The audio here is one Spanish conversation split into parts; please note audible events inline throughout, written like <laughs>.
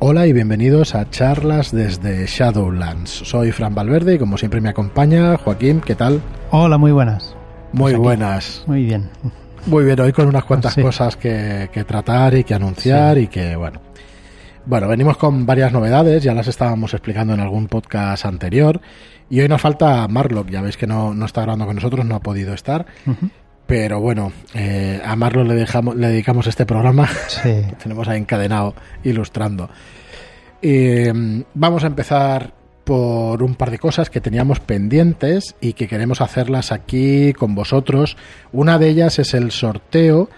Hola y bienvenidos a charlas desde Shadowlands. Soy Fran Valverde y como siempre me acompaña Joaquín, ¿qué tal? Hola, muy buenas. Muy Pues buenas. Muy bien. Muy bien, hoy con unas cuantas Sí. cosas que, que tratar y que anunciar y que, bueno. Bueno, venimos con varias novedades, ya las estábamos explicando en algún podcast anterior. Y hoy nos falta Marlock, ya veis que no, no está grabando con nosotros, no ha podido estar. Pero bueno, eh, a Marlock le, dejamos, le dedicamos este programa. Sí. <laughs> tenemos ahí encadenado ilustrando. Mm, vamos a empezar por un par de cosas que teníamos pendientes y que queremos hacerlas aquí con vosotros. Una de ellas es el sorteo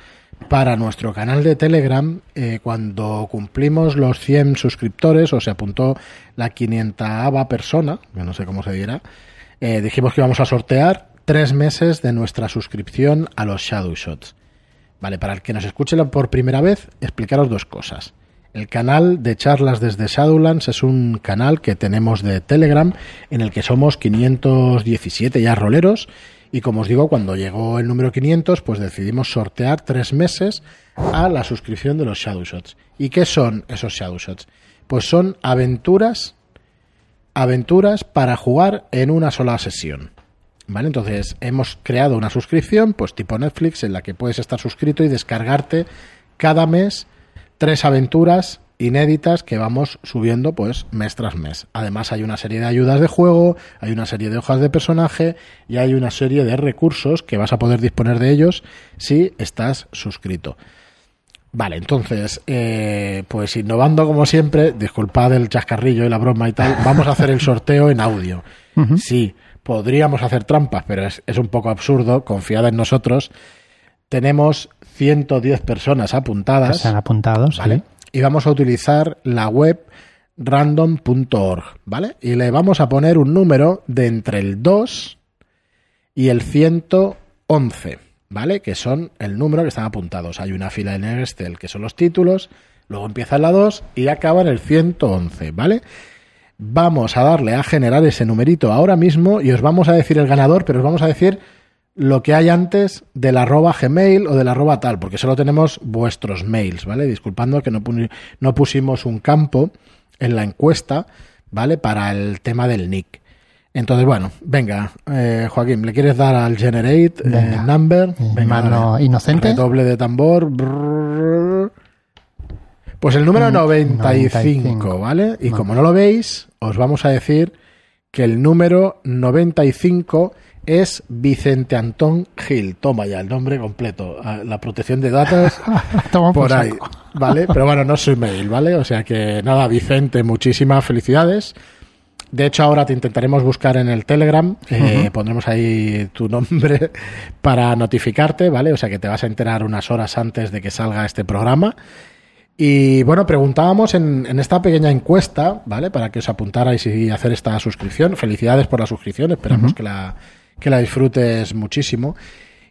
para nuestro canal de Telegram eh, cuando cumplimos los 100 suscriptores o se apuntó la 500 persona, que no sé cómo se dirá, eh, dijimos que íbamos a sortear tres meses de nuestra suscripción a los Shadow Shots. Vale, para el que nos escuche por primera vez, explicaros dos cosas. El canal de charlas desde Shadowlands es un canal que tenemos de Telegram en el que somos 517 ya roleros y como os digo, cuando llegó el número 500, pues decidimos sortear tres meses a la suscripción de los Shadow Shots. ¿Y qué son esos Shadow Shots? Pues son aventuras, aventuras para jugar en una sola sesión. ¿Vale? Entonces hemos creado una suscripción, pues tipo Netflix, en la que puedes estar suscrito y descargarte cada mes tres aventuras inéditas que vamos subiendo pues mes tras mes. Además hay una serie de ayudas de juego, hay una serie de hojas de personaje y hay una serie de recursos que vas a poder disponer de ellos si estás suscrito. Vale, entonces, eh, pues innovando como siempre, disculpad el chascarrillo y la broma y tal, vamos a hacer el sorteo en audio. Sí, podríamos hacer trampas, pero es, es un poco absurdo, confiad en nosotros. Tenemos 110 personas apuntadas, se han apuntado. sí. ¿vale? Y vamos a utilizar la web random.org, ¿vale? Y le vamos a poner un número de entre el 2 y el 111, ¿vale? Que son el número que están apuntados. Hay una fila en el Excel que son los títulos, luego empieza en la 2 y acaba en el 111, ¿vale? Vamos a darle a generar ese numerito ahora mismo y os vamos a decir el ganador, pero os vamos a decir lo que hay antes del arroba gmail o del arroba tal, porque solo tenemos vuestros mails, ¿vale? Disculpando que no, pu- no pusimos un campo en la encuesta, ¿vale? Para el tema del nick. Entonces, bueno, venga, eh, Joaquín, ¿le quieres dar al generate eh, Venga. number? Venga, mano dale. inocente. Doble de tambor. brrr. Pues el número Mm, 95, 95, ¿vale? Y como no lo veis, os vamos a decir que el número 95 es Vicente Antón Gil. Toma ya el nombre completo. La protección de datos <laughs> Toma por por ahí. ¿vale? Pero bueno, no es su email, ¿vale? O sea que nada, Vicente, muchísimas felicidades. De hecho, ahora te intentaremos buscar en el Telegram, eh, pondremos ahí tu nombre <laughs> para notificarte, ¿vale? O sea que te vas a enterar unas horas antes de que salga este programa. Y bueno, preguntábamos en, en esta pequeña encuesta, ¿vale? Para que os apuntarais y hacer esta suscripción. Felicidades por la suscripción, esperamos que, la, que la disfrutes muchísimo.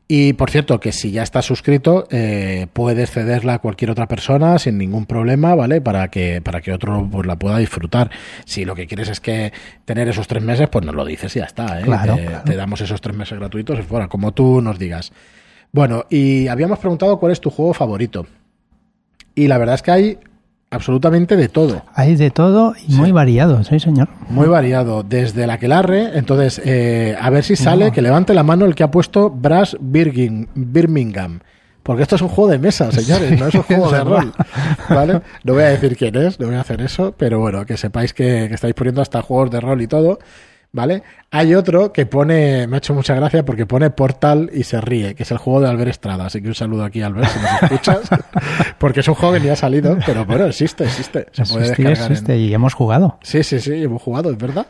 Y por cierto, que si ya estás suscrito, eh, puedes cederla a cualquier otra persona sin ningún problema, ¿vale? Para que, para que otro pues, la pueda disfrutar. Si lo que quieres es que tener esos tres meses, pues nos lo dices y ya está, ¿eh? Claro, te, claro. te damos esos tres meses gratuitos, fuera, como tú nos digas. Bueno, y habíamos preguntado cuál es tu juego favorito. Y la verdad es que hay absolutamente de todo. Hay de todo y muy variado, sí, señor. Muy variado, desde la que larre. Entonces, eh, a ver si sale, No. que levante la mano el que ha puesto Brass Birgin- Birmingham. Porque esto es un juego de mesa, <laughs> señores, no es un juego de rol. ¿Vale? No voy a decir quién es, no voy a hacer eso, pero bueno, que sepáis que, que estáis poniendo hasta juegos de rol y todo. ¿Vale? Hay otro que pone, me ha hecho mucha gracia porque pone Portal y se ríe, que es el juego de Albert Estrada. Así que un saludo aquí, Albert, si nos escuchas. <laughs> porque es un juego que ni ha salido, pero bueno, existe, existe. Se puede Existe, descargar en- existe, y hemos jugado. Sí, sí, sí, hemos jugado, es verdad.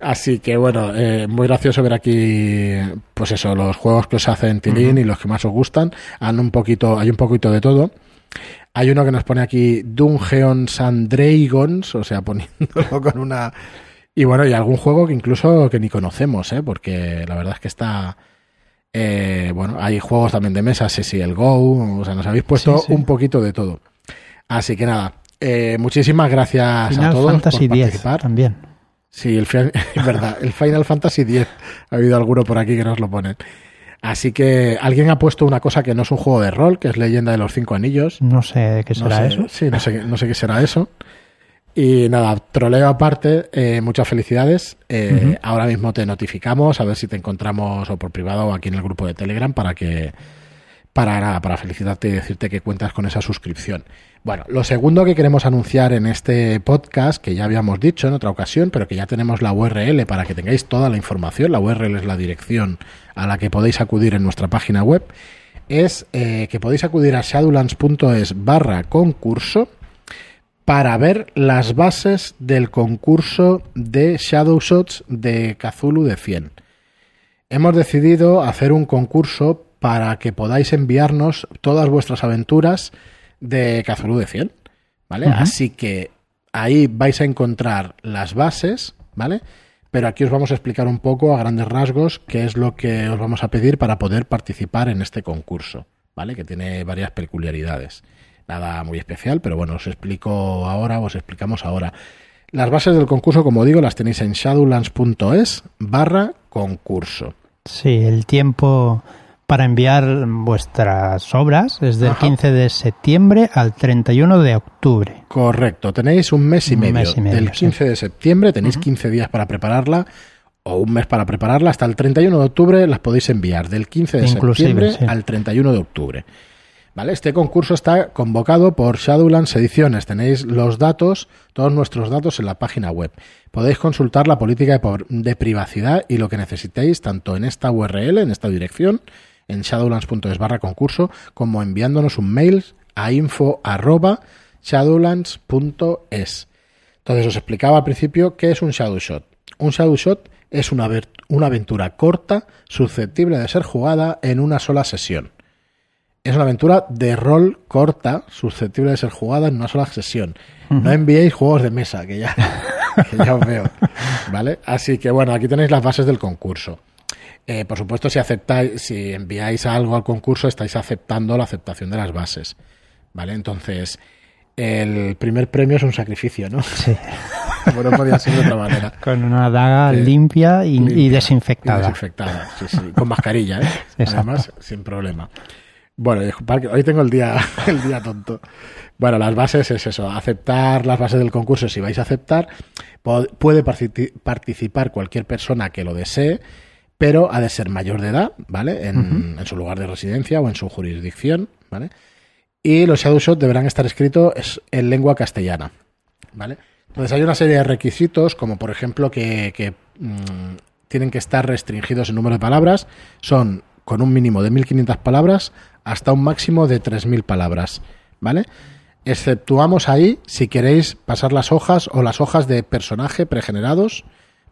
Así que bueno, eh, muy gracioso ver aquí, pues eso, los juegos que os hacen Tilín y los que más os gustan. Han un poquito, hay un poquito de todo. Hay uno que nos pone aquí Dungeons and Dragons, o sea, <laughs> poniéndolo con una. Y bueno, y algún juego que incluso que ni conocemos, ¿eh? porque la verdad es que está. eh, bueno, hay juegos también de mesa, sí, sí, el Go, o sea, nos habéis puesto Sí, sí. un poquito de todo. Así que nada, eh, muchísimas gracias a Final todos Fantasy por participar. también. Sí, el, <laughs> es verdad, el Final Fantasy X. Ha habido alguno por aquí que nos lo ponen. Así que alguien ha puesto una cosa que no es un juego de rol, que es Leyenda de los Cinco Anillos. No sé qué No será sé, eso. Sí, no sé, no sé qué será eso. Y nada, troleo aparte, eh, muchas felicidades. Eh, ahora mismo te notificamos a ver si te encontramos o por privado o aquí en el grupo de Telegram para que para nada, para felicitarte y decirte que cuentas con esa suscripción. Bueno, lo segundo que queremos anunciar en este podcast, que ya habíamos dicho en otra ocasión, pero que ya tenemos la URL para que tengáis toda la información, la URL es la dirección a la que podéis acudir en nuestra página web, es eh, que podéis acudir a shadowlands.es barra concurso para ver las bases del concurso de Shadow Shots de Kazulu de 100. Hemos decidido hacer un concurso para que podáis enviarnos todas vuestras aventuras de Cthulhu de 100, ¿vale? Así que ahí vais a encontrar las bases, ¿vale? Pero aquí os vamos a explicar un poco a grandes rasgos qué es lo que os vamos a pedir para poder participar en este concurso, ¿vale? Que tiene varias peculiaridades. Nada muy especial, pero bueno, os explico ahora, os explicamos ahora. Las bases del concurso, como digo, las tenéis en shadowlands.es barra concurso. Sí, el tiempo para enviar vuestras obras es del 15 de septiembre al 31 de octubre. Correcto, tenéis un mes y medio. del 15 de septiembre tenéis 15 días para prepararla o un mes para prepararla. Hasta el 31 de octubre las podéis enviar del 15 de septiembre al 31 de octubre. ¿Vale? Este concurso está convocado por Shadowlands Ediciones. Tenéis los datos, todos nuestros datos en la página web. Podéis consultar la política de, privacidad y lo que necesitéis tanto en esta URL, en esta dirección, en shadowlands.es barra concurso, como enviándonos un mail a info arroba shadowlands.es. Entonces os explicaba al principio qué es un shadow shot. Un shadow shot es una aventura corta, susceptible de ser jugada en una sola sesión. Es una aventura de rol corta, susceptible de ser jugada en una sola sesión. No enviéis juegos de mesa, que ya, <laughs> que ya os veo. ¿Vale? Así que bueno, aquí tenéis las bases del concurso. Eh, por supuesto, si aceptáis, si enviáis algo al concurso, estáis aceptando la aceptación de las bases. ¿Vale? Entonces, el primer premio es un sacrificio, ¿no? Sí. <laughs> Como no podía ser de otra manera. <laughs> Con una daga limpia, y, desinfectada. desinfectada, sí, sí. Con mascarilla, ¿eh? Además, sin problema. Bueno, hoy tengo el día, <laughs> el día tonto. Bueno, las bases es eso, aceptar las bases del concurso si vais a aceptar. Puede participar cualquier persona que lo desee pero ha de ser mayor de edad, ¿vale? En, su lugar de residencia o en su jurisdicción, ¿vale? Y los shadow shots deberán estar escritos en lengua castellana, ¿vale? Entonces hay una serie de requisitos, como por ejemplo que, mm, tienen que estar restringidos en número de palabras, son con un mínimo de 1500 palabras hasta un máximo de 3000 palabras, ¿vale? Exceptuamos ahí si queréis pasar las hojas o las hojas de personaje pregenerados,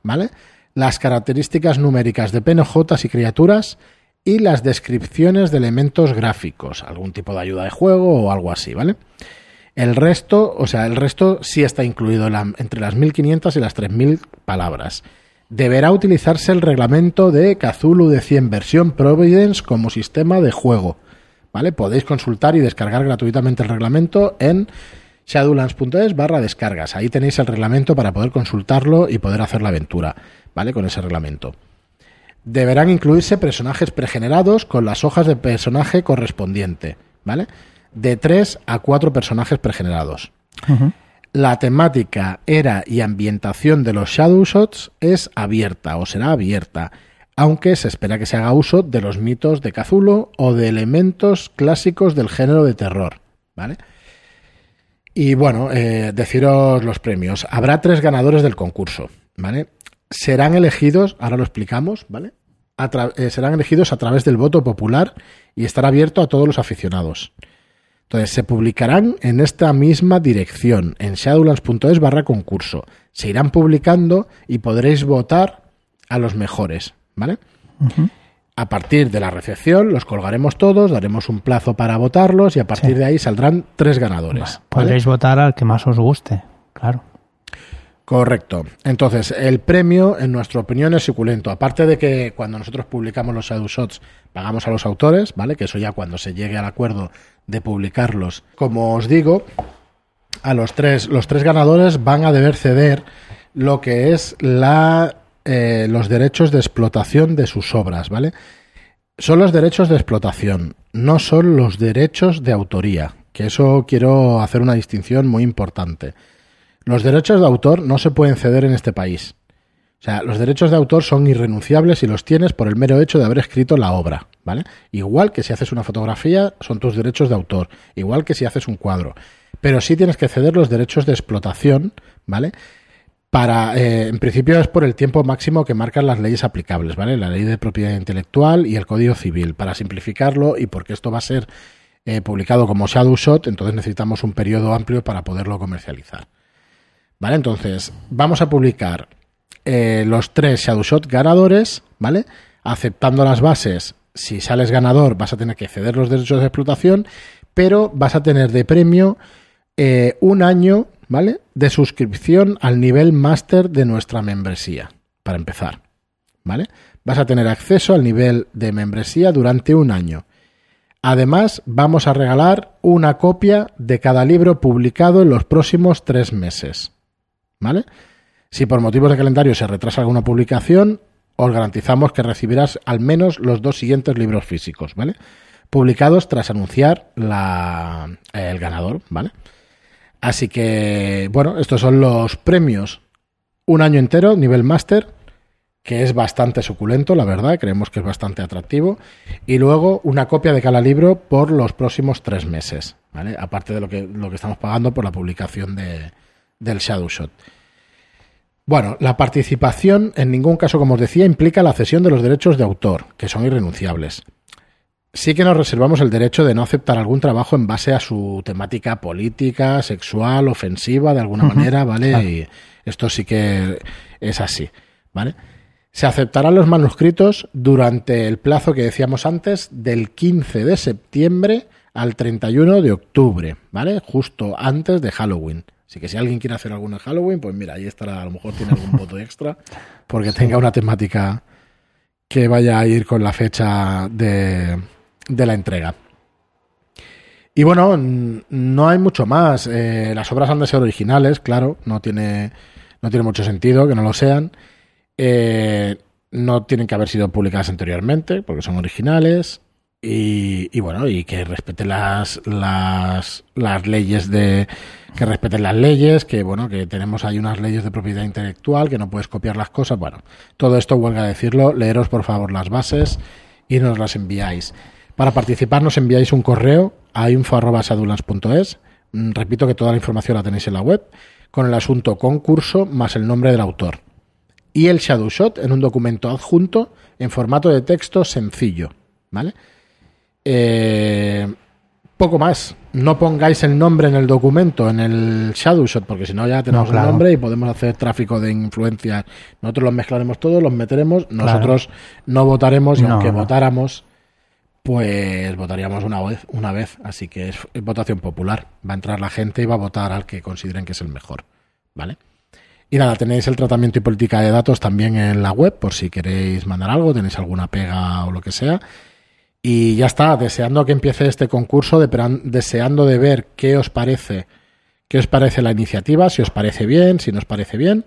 ¿vale? las características numéricas de PNJs y criaturas y las descripciones de elementos gráficos, algún tipo de ayuda de juego o algo así, ¿vale? El resto, o sea, el resto sí está incluido entre las 1500 y las 3000 palabras. Deberá utilizarse el reglamento de Cthulhu de 100 versión Providence como sistema de juego. ¿Vale? Podéis consultar y descargar gratuitamente el reglamento en shadowlands.es barra descargas. Ahí tenéis el reglamento para poder consultarlo y poder hacer la aventura, ¿vale? Con ese reglamento. Deberán incluirse personajes pregenerados con las hojas de personaje correspondiente, ¿vale? De 3 a 4 personajes pregenerados. La temática, era y ambientación de los Shadow Shots es abierta o será abierta, aunque se espera que se haga uso de los mitos de Cthulhu o de elementos clásicos del género de terror, ¿vale? Y bueno, eh, deciros los premios. Habrá tres ganadores del concurso, ¿vale? Serán elegidos, ahora lo explicamos, ¿vale? Eh, serán elegidos a través del voto popular y estará abierto a todos los aficionados. Entonces, se publicarán en esta misma dirección, en shadowlands.es barra concurso. Se irán publicando y podréis votar a los mejores, ¿vale? A partir de la recepción los colgaremos todos, daremos un plazo para votarlos y a partir de ahí saldrán tres ganadores. podréis votar al que más os guste, claro. Correcto. Entonces, el premio, en nuestra opinión, es suculento. Aparte de que cuando nosotros publicamos los Shadow Shots pagamos a los autores, ¿vale? Que eso ya cuando se llegue al acuerdo de publicarlos. Como os digo, a los tres, los tres ganadores van a deber ceder lo que es la eh, los derechos de explotación de sus obras, ¿vale? Son los derechos de explotación, no son los derechos de autoría, que eso quiero hacer una distinción muy importante. Los derechos de autor no se pueden ceder en este país. O sea, los derechos de autor son irrenunciables y los tienes por el mero hecho de haber escrito la obra, ¿vale? Igual que si haces una fotografía, son tus derechos de autor, igual que si haces un cuadro. Pero sí tienes que ceder los derechos de explotación, ¿vale? Para, eh, en principio es por el tiempo máximo que marcan las leyes aplicables, ¿vale? La ley de propiedad intelectual y el Código Civil. Para simplificarlo y porque esto va a ser eh, publicado como Shadow Shot, entonces necesitamos un periodo amplio para poderlo comercializar. ¿Vale? Entonces, vamos a publicar eh, los tres Shadowshot ganadores, ¿vale? Aceptando las bases, si sales ganador vas a tener que ceder los derechos de explotación, pero vas a tener de premio eh, un año, ¿vale? De suscripción al nivel máster de nuestra membresía, para empezar, ¿vale? Vas a tener acceso al nivel de membresía durante un año. Además, vamos a regalar una copia de cada libro publicado en los próximos tres meses. ¿Vale? Si por motivos de calendario se retrasa alguna publicación, os garantizamos que recibirás al menos los dos siguientes libros físicos, ¿vale? Publicados tras anunciar la, el ganador, ¿vale? Así que, bueno, estos son los premios. Un año entero, nivel máster, que es bastante suculento, la verdad, creemos que es bastante atractivo. Y luego una copia de cada libro por los próximos tres meses, ¿vale? Aparte de lo que, lo que estamos pagando por la publicación de, del Shadow Shot. Bueno, la participación en ningún caso, como os decía, implica la cesión de los derechos de autor, que son irrenunciables. Sí que nos reservamos el derecho de no aceptar algún trabajo en base a su temática política, sexual, ofensiva, de alguna manera, ¿vale? Y esto sí que es así, ¿vale? Se aceptarán los manuscritos durante el plazo que decíamos antes, del 15 de septiembre al 31 de octubre, ¿vale? Justo antes de Halloween. Así que si alguien quiere hacer alguna Halloween, pues mira, ahí estará, a lo mejor tiene algún voto extra, porque <laughs> tenga una temática que vaya a ir con la fecha de, la entrega. Y bueno, no hay mucho más. Eh, las obras han de ser originales, claro, no tiene, no tiene mucho sentido que no lo sean. Eh, no tienen que haber sido publicadas anteriormente, porque son originales. Y, bueno, y que respeten las, las, las leyes de, que respeten las leyes, que bueno, que tenemos ahí unas leyes de propiedad intelectual, que no puedes copiar las cosas, bueno, todo esto huelga decirlo, leeros por favor las bases y nos las enviáis. Para participar nos enviáis un correo a info.sadulans.es, mm, repito que toda la información la tenéis en la web, con el asunto concurso más el nombre del autor. Y el Shadow Shot en un documento adjunto en formato de texto sencillo, ¿vale? Eh, poco más. No pongáis el nombre en el documento, en el Shadowshot, porque si no ya tenemos el nombre y podemos hacer tráfico de influencias. Nosotros los mezclaremos todos, los meteremos. Nosotros no votaremos y aunque votáramos, pues votaríamos una vez, una vez. Así que es, votación popular. Va a entrar la gente y va a votar al que consideren que es el mejor. ¿Vale? Y nada, tenéis el tratamiento y política de datos también en la web, por si queréis mandar algo, tenéis alguna pega o lo que sea. Y ya está, deseando que empiece este concurso, deseando de ver qué os parece, qué os parece la iniciativa, si os parece bien, si nos parece bien,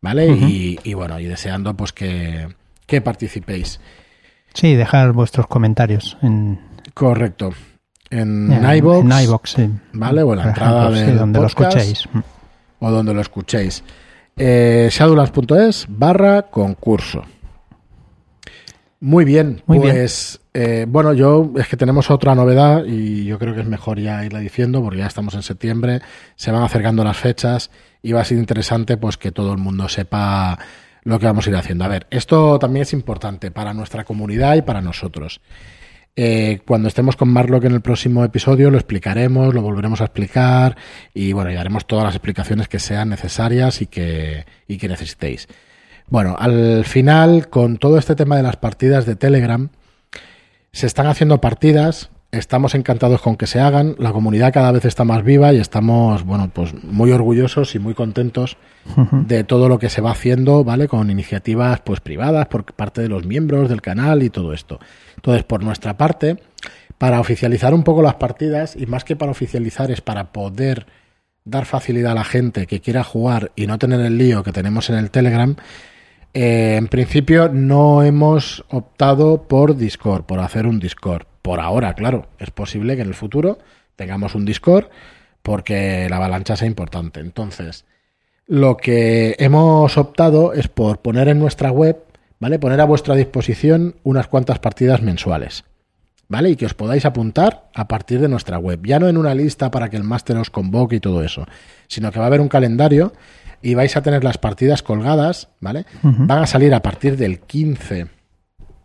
¿vale? y, bueno, y deseando pues que, participéis. Sí, dejar vuestros comentarios en... Correcto. En, en iVoox, sí. ¿vale? O en la entrada de donde lo escuchéis. O donde lo escuchéis. Eh, shadowlands.es barra concurso. Muy bien, pues eh, bueno, yo es que tenemos otra novedad y yo creo que es mejor ya irla diciendo porque ya estamos en septiembre, se van acercando las fechas y va a ser interesante pues que todo el mundo sepa lo que vamos a ir haciendo. A ver, esto también es importante para nuestra comunidad y para nosotros. Eh, cuando estemos con Marlock en el próximo episodio lo explicaremos, lo volveremos a explicar y bueno, y daremos todas las explicaciones que sean necesarias y que, y que necesitéis. Bueno, al final, con todo este tema de las partidas de Telegram, se están haciendo partidas, estamos encantados con que se hagan, la comunidad cada vez está más viva y estamos, bueno, pues muy orgullosos y muy contentos de todo lo que se va haciendo, ¿vale? Con iniciativas pues privadas por parte de los miembros del canal y todo esto. Entonces, por nuestra parte, para oficializar un poco las partidas y más que para oficializar es para poder dar facilidad a la gente que quiera jugar y no tener el lío que tenemos en el Telegram, eh, en principio no hemos optado por Discord, por hacer un Discord. Por ahora, claro, es posible que en el futuro tengamos un Discord porque la avalancha sea importante. Entonces, lo que hemos optado es por poner en nuestra web, ¿vale? Poner a vuestra disposición unas cuantas partidas mensuales. ¿Vale? Y que os podáis apuntar a partir de nuestra web. Ya no en una lista para que el máster os convoque y todo eso, sino que va a haber un calendario y vais a tener las partidas colgadas, ¿vale? Van a salir a partir del 15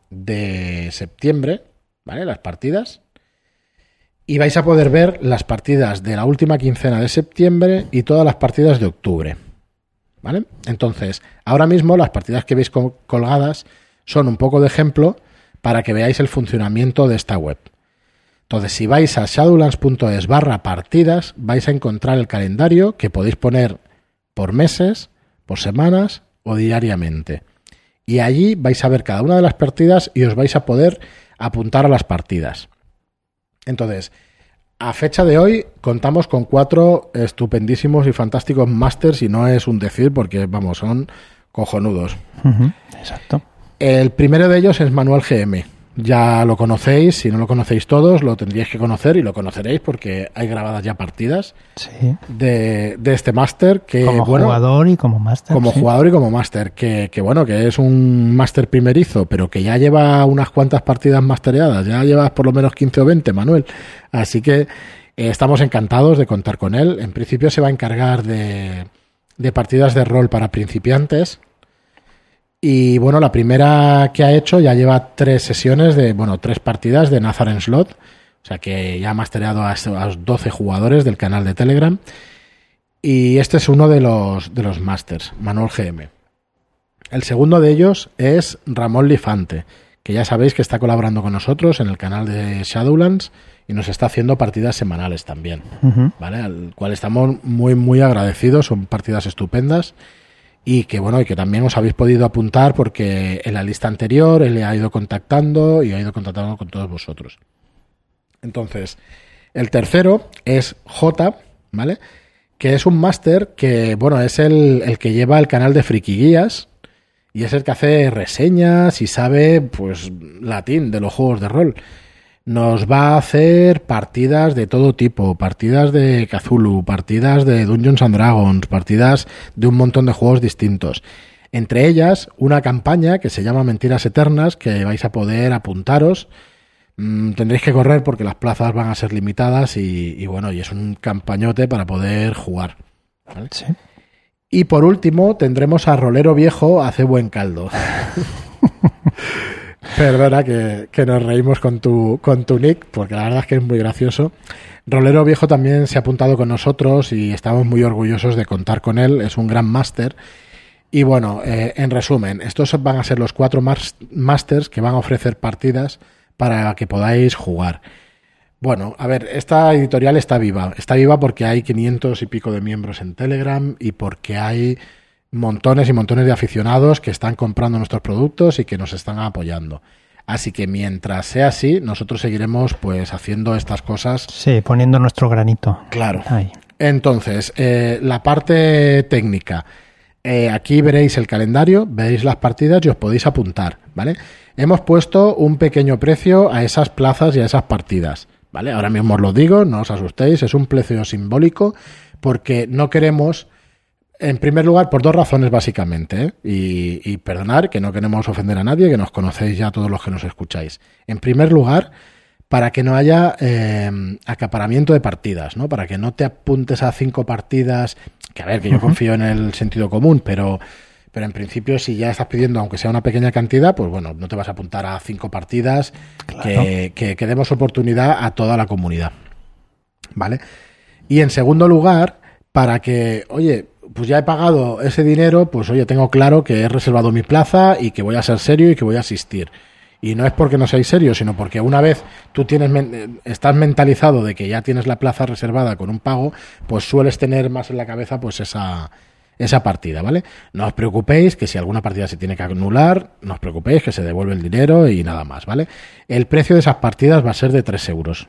de septiembre, ¿vale? Las partidas. Y vais a poder ver las partidas de la última quincena de septiembre y todas las partidas de octubre. ¿Vale? Entonces, ahora mismo las partidas que veis colgadas son un poco de ejemplo para que veáis el funcionamiento de esta web. Entonces, si vais a shadowlands.es barra partidas, vais a encontrar el calendario que podéis poner por meses, por semanas o diariamente. Y allí vais a ver cada una de las partidas y os vais a poder apuntar a las partidas. Entonces, a fecha de hoy contamos con cuatro estupendísimos y fantásticos masters y no es un decir porque, vamos, son cojonudos. Exacto. El primero de ellos es Manuel GM. Ya lo conocéis, si no lo conocéis todos, lo tendríais que conocer y lo conoceréis porque hay grabadas ya partidas de, este máster que como jugador y como máster. Como jugador y como máster, que, que, bueno, que es un máster primerizo, pero que ya lleva unas cuantas partidas mastereadas, ya llevas por lo menos 15 o 20, Manuel. Así que eh, estamos encantados de contar con él. En principio se va a encargar de, de partidas de rol para principiantes y bueno, la primera que ha hecho ya lleva tres sesiones de, bueno, tres partidas de Nazaren Slot. O sea que ya ha mastereado a, los 12 jugadores del canal de Telegram. Y este es uno de los, de los masters, Manuel GM. El segundo de ellos es Ramón Lifante, que ya sabéis que está colaborando con nosotros en el canal de Shadowlands y nos está haciendo partidas semanales también, ¿vale? Al cual estamos muy, muy agradecidos, son partidas estupendas y que bueno, y que también os habéis podido apuntar porque en la lista anterior él le ha ido contactando y ha ido contactando con todos vosotros. Entonces, el tercero es J, ¿vale? Que es un máster que, bueno, es el, el, que lleva el canal de Friki Guías y es el que hace reseñas y sabe, pues, latín de los juegos de rol nos va a hacer partidas de todo tipo, partidas de Cthulhu, partidas de Dungeons and Dragons, partidas de un montón de juegos distintos. Entre ellas, una campaña que se llama Mentiras Eternas, que vais a poder apuntaros. Mm, tendréis que correr porque las plazas van a ser limitadas y, bueno, y es un campañote para poder jugar. Y por último, tendremos a Rolero Viejo hace buen caldo. <laughs> Perdona que, nos reímos con tu, con tu nick, porque la verdad es que es muy gracioso. Rolero Viejo también se ha apuntado con nosotros y estamos muy orgullosos de contar con él. Es un gran máster. Y bueno, eh, en resumen, estos van a ser los cuatro másters que van a ofrecer partidas para que podáis jugar. Bueno, a ver, esta editorial está viva. Está viva porque hay 500 y pico de miembros en Telegram y porque hay montones y montones de aficionados que están comprando nuestros productos y que nos están apoyando. Así que mientras sea así, nosotros seguiremos pues haciendo estas cosas. Sí, poniendo nuestro granito. Claro. Entonces, eh, la parte técnica. Eh, aquí veréis el calendario, veréis las partidas y os podéis apuntar, ¿vale? Hemos puesto un pequeño precio a esas plazas y a esas partidas, ¿vale? Ahora mismo os lo digo, no os asustéis, es un precio simbólico porque no queremos en primer lugar, por dos razones básicamente, ¿eh? y, perdonar que no queremos ofender a nadie, que nos conocéis ya todos los que nos escucháis. En primer lugar, para que no haya em, acaparamiento de partidas, ¿no? Para que no te apuntes a cinco partidas, que a ver, que yo confío en el sentido común, pero, pero en principio si ya estás pidiendo, aunque sea una pequeña cantidad, pues bueno, no te vas a apuntar a cinco partidas, que, que, que demos oportunidad a toda la comunidad. ¿Vale? Y en segundo lugar, para que, oye, pues ya he pagado ese dinero, pues oye, tengo claro que he reservado mi plaza y que voy a ser serio y que voy a asistir. Y no es porque no seáis serios, sino porque una vez tú tienes estás mentalizado de que ya tienes la plaza reservada con un pago, pues sueles tener más en la cabeza pues esa, esa partida, ¿vale? No os preocupéis que si alguna partida se tiene que anular, no os preocupéis que se devuelve el dinero y nada más, ¿vale? El precio de esas partidas va a ser de 3 euros.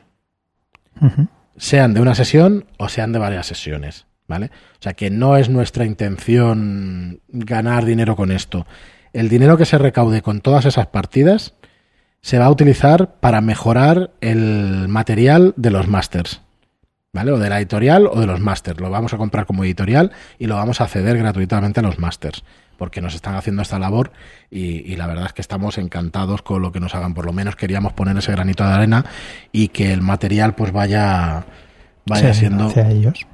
Sean de una sesión o sean de varias sesiones. ¿Vale? O sea que no es nuestra intención ganar dinero con esto. El dinero que se recaude con todas esas partidas se va a utilizar para mejorar el material de los masters. ¿vale? O de la editorial o de los masters. Lo vamos a comprar como editorial y lo vamos a ceder gratuitamente a los masters, porque nos están haciendo esta labor y, la verdad es que estamos encantados con lo que nos hagan. Por lo menos queríamos poner ese granito de arena y que el material pues vaya, vaya siendo ellos.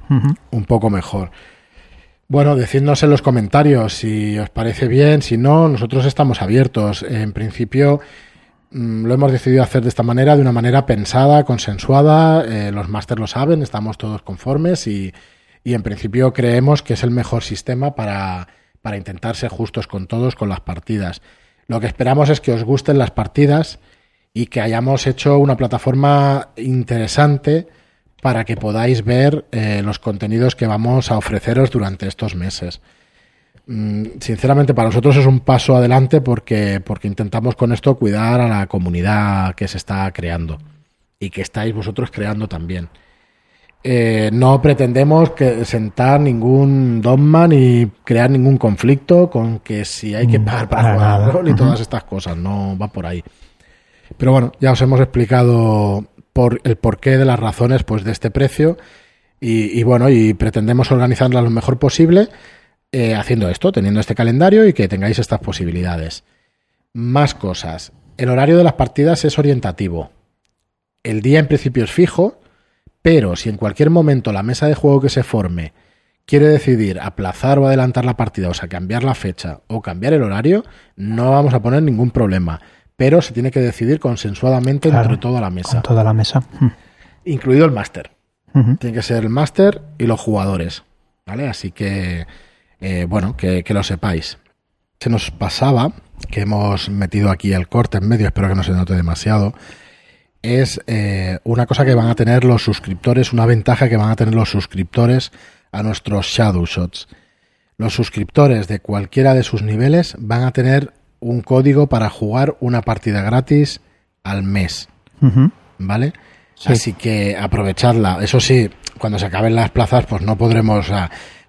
un poco mejor. Bueno, decidnos en los comentarios si os parece bien, si no, nosotros estamos abiertos. En principio mm, lo hemos decidido hacer de esta manera, de una manera pensada, consensuada, eh, los másters lo saben, estamos todos conformes y, y, en principio creemos que es el mejor sistema para, para intentar ser justos con todos, con las partidas. Lo que esperamos es que os gusten las partidas y que hayamos hecho una plataforma interesante para que podáis ver eh, los contenidos que vamos a ofreceros durante estos meses. Mm, sinceramente, para nosotros es un paso adelante porque, porque intentamos con esto cuidar a la comunidad que se está creando y que estáis vosotros creando también. Eh, no pretendemos que sentar ningún dogma ni crear ningún conflicto con que si hay que mm, pagar para, jugar y todas estas cosas, no va por ahí. Pero bueno, ya os hemos explicado por el porqué de las razones pues, de este precio. Y, bueno, y pretendemos organizarla lo mejor posible eh, haciendo esto, teniendo este calendario y que tengáis estas posibilidades. Más cosas. El horario de las partidas es orientativo. El día en principio es fijo, pero si en cualquier momento la mesa de juego que se forme quiere decidir aplazar o adelantar la partida, o sea, cambiar la fecha o cambiar el horario, no vamos a poner ningún problema pero se tiene que decidir consensuadamente entre toda la mesa. toda la mesa. Mm. Incluido el máster. Tiene que ser el máster y los jugadores. ¿Vale? Así que, eh, bueno, que, lo sepáis. Se nos pasaba, que hemos metido aquí el corte en medio, espero que no se note demasiado, es eh, una cosa que van a tener los suscriptores, una ventaja que van a tener los suscriptores a nuestros Shadow Shots. Los suscriptores de cualquiera de sus niveles van a tener un código para jugar una partida gratis al mes. ¿Vale? Así que aprovechadla. Eso sí, cuando se acaben las plazas, pues no podremos.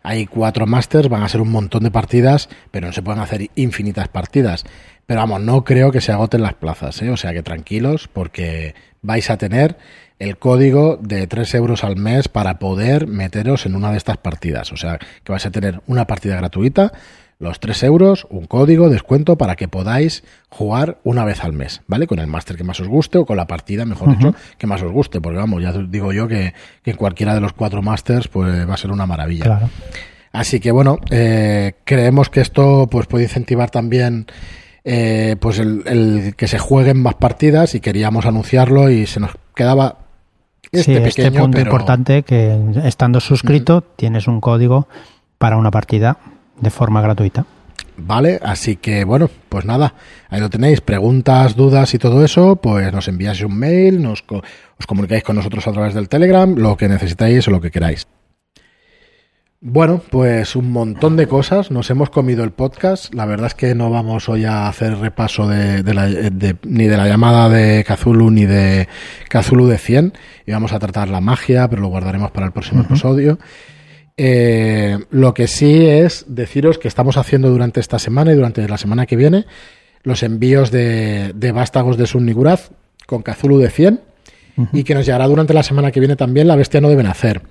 hay cuatro masters, van a ser un montón de partidas, pero no se pueden hacer infinitas partidas. Pero vamos, no creo que se agoten las plazas, ¿eh? o sea que tranquilos, porque vais a tener el código de 3 euros al mes para poder meteros en una de estas partidas. O sea que vais a tener una partida gratuita los 3 euros, un código, descuento para que podáis jugar una vez al mes, ¿vale? Con el máster que más os guste o con la partida, mejor dicho, que más os guste, porque vamos, ya digo yo que, que en cualquiera de los cuatro másters pues va a ser una maravilla. Así que bueno, eh, creemos que esto pues puede incentivar también eh, pues el, que se jueguen más partidas y queríamos anunciarlo y se nos quedaba este, este pequeño, punto importante que estando suscrito tienes un código para una partida de forma gratuita. Vale, así que bueno, pues nada, ahí lo tenéis, preguntas, dudas y todo eso, pues nos enviáis un mail, nos os comunicáis con nosotros a través del Telegram, lo que necesitáis o lo que queráis. Bueno, pues un montón de cosas, nos hemos comido el podcast, la verdad es que no vamos hoy a hacer repaso de, ni de la llamada de Kazulu ni de Kazulu de 100, y vamos a tratar la magia, pero lo guardaremos para el próximo episodio. Eh, lo que sí es deciros que estamos haciendo durante esta semana y durante la semana que viene los envíos de, vástagos de Sunniguraz con Cazulu de 100 y que nos llegará durante la semana que viene también La Bestia no deben hacer.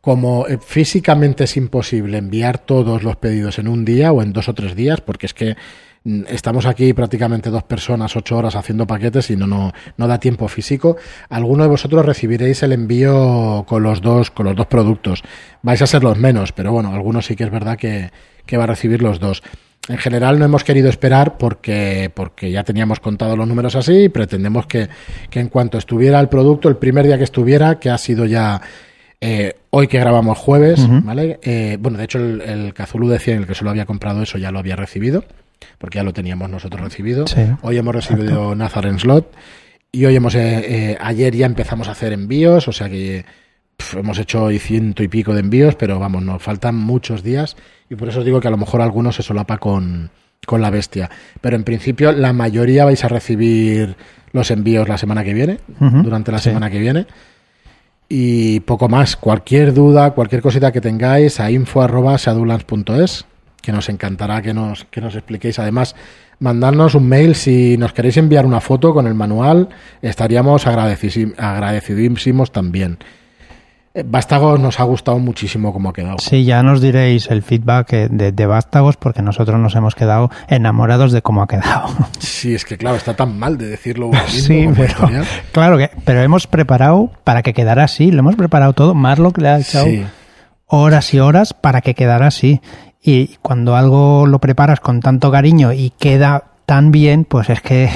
Como eh, físicamente es imposible enviar todos los pedidos en un día o en dos o tres días, porque es que estamos aquí prácticamente dos personas, ocho horas haciendo paquetes y no, no, no da tiempo físico. Alguno de vosotros recibiréis el envío con los dos, con los dos productos. Vais a ser los menos, pero bueno, algunos sí que es verdad que, que va a recibir los dos. En general no hemos querido esperar porque, porque ya teníamos contado los números así y pretendemos que, que en cuanto estuviera el producto, el primer día que estuviera, que ha sido ya eh, hoy que grabamos jueves, ¿vale? Eh, bueno, de hecho el, el Cazulu decía el que solo había comprado eso ya lo había recibido porque ya lo teníamos nosotros recibido. hoy hemos recibido Nazar Slot y hoy hemos, eh, eh, ayer ya empezamos a hacer envíos, o sea que hemos hecho hoy ciento y pico de envíos, pero vamos, nos faltan muchos días y por eso os digo que a lo mejor algunos se solapa con, con la bestia. Pero en principio la mayoría vais a recibir los envíos la semana que viene, durante la semana que viene. Y poco más. Cualquier duda, cualquier cosita que tengáis a info.sadulans.es que nos encantará que nos, que nos expliquéis. Además, mandarnos un mail si nos queréis enviar una foto con el manual, estaríamos agradecidísimos también. Eh, Vástagos nos ha gustado muchísimo cómo ha quedado. Sí, ya nos diréis el feedback eh, de, de Vástagos porque nosotros nos hemos quedado enamorados de cómo ha quedado. <laughs> Sí, es que claro, está tan mal de decirlo Sí, como pero, <laughs> claro que, pero hemos preparado para que quedara así, lo hemos preparado todo. Marlock le ha echado Sí. horas y horas para que quedara así. Y cuando algo lo preparas con tanto cariño y queda tan bien, pues es que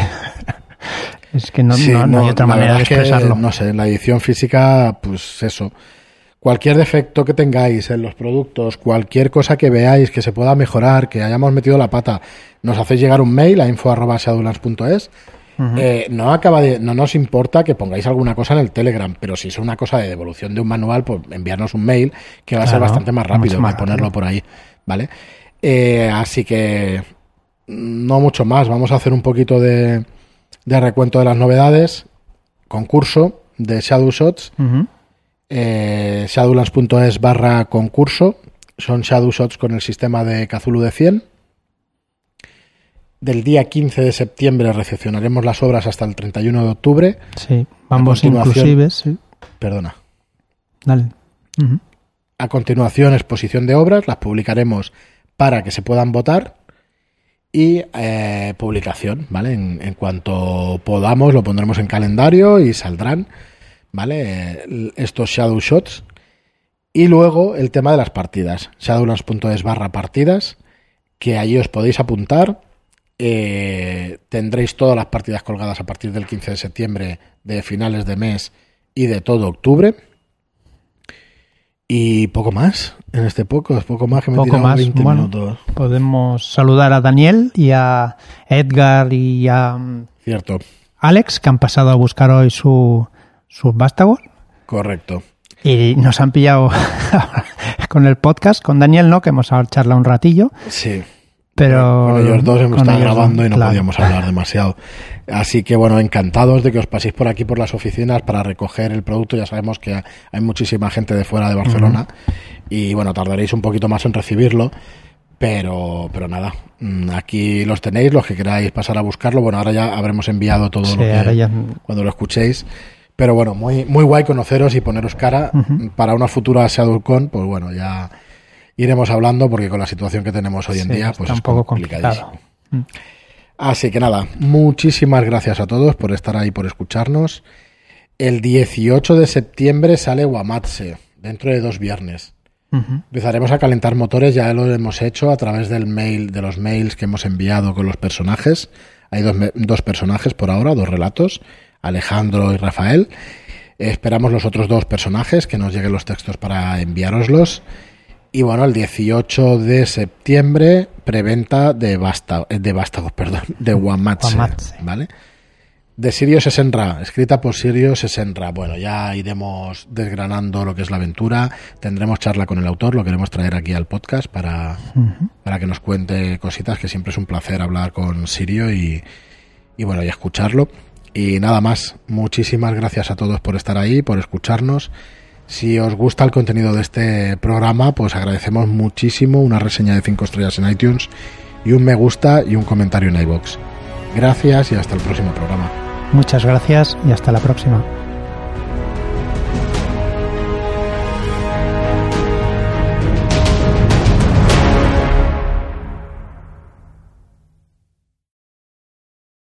<laughs> es que no, Sí, no- no hay otra manera de es que, expresarlo. no sé, en la edición física, pues eso. Cualquier defecto que tengáis en los productos, cualquier cosa que veáis que se pueda mejorar, que hayamos metido la pata, nos hacéis llegar un mail a info.shadowlands.es. Eh, no acaba de, no nos importa que pongáis alguna cosa en el Telegram, pero si es una cosa de devolución de un manual, pues enviarnos un mail que va a ser bastante más rápido más que ponerlo por ahí, ¿vale? Eh, así que no mucho más. Vamos a hacer un poquito de, de recuento de las novedades. Concurso de Shadow Shots. Eh, shadowlands.es barra concurso. Son Shadow Shots con el sistema de Cthulhu de 100. Del día 15 de septiembre recepcionaremos las obras hasta el 31 de octubre. Sí, ambos sí. Perdona. Dale. A continuación, exposición de obras, las publicaremos para que se puedan votar y eh, publicación, ¿vale? En, cuanto podamos, lo pondremos en calendario y saldrán, ¿vale? Eh, estos Shadow Shots. Y luego el tema de las partidas, shadowlands.es barra partidas, que allí os podéis apuntar. Eh, tendréis todas las partidas colgadas a partir del 15 de septiembre, de finales de mes y de todo octubre. Y poco más en este poco, es poco más que me Poco más. 20 Bueno, minutos. podemos saludar a Daniel y a Edgar y a mm, Cierto, Alex, que han pasado a buscar hoy su, su vástago. correcto. Y nos han pillado <laughs> con el podcast, con Daniel, ¿no? Que hemos charlado un ratillo. Sí. Pero Con ellos dos hemos estado grabando y no claro. podíamos hablar demasiado. Así que bueno, encantados de que os paséis por aquí por las oficinas para recoger el producto. Ya sabemos que hay muchísima gente de fuera de Barcelona y bueno, tardaréis un poquito más en recibirlo. Pero, pero nada, mm, aquí los tenéis, los que queráis pasar a buscarlo. Bueno, ahora ya habremos enviado todo Sí, lo que, ya- cuando lo escuchéis. Pero bueno, muy, muy guay conoceros y poneros cara para una futura ShadowCon. Pues bueno, ya iremos hablando porque con la situación que tenemos hoy en Sí, día, pues un es poco complicadísimo. complicado. Mm. Así que nada, muchísimas gracias a todos por estar ahí, por escucharnos. El 18 de septiembre sale Wamatse, dentro de dos viernes. Empezaremos a calentar motores, ya lo hemos hecho a través del mail, de los mails que hemos enviado con los personajes. Hay dos, dos personajes por ahora, dos relatos, Alejandro y Rafael. Esperamos los otros dos personajes que nos lleguen los textos para enviároslos. Y bueno, el 18 de septiembre, preventa de Basta, eh, de Vástagos, perdón, de <laughs> Wamatse, Wamatse. ¿vale? De Sirius Esenra, escrita por Sirius Esenra. Bueno, ya iremos desgranando lo que es la aventura. Tendremos charla con el autor, lo queremos traer aquí al podcast para, para que nos cuente cositas, que siempre es un placer hablar con Sirio y, y bueno, y escucharlo. Y nada más, muchísimas gracias a todos por estar ahí, por escucharnos. Si os gusta el contenido de este programa, pues agradecemos muchísimo una reseña de 5 estrellas en iTunes y un me gusta y un comentario en iBox. Gracias y hasta el próximo programa. Muchas gracias y hasta la próxima.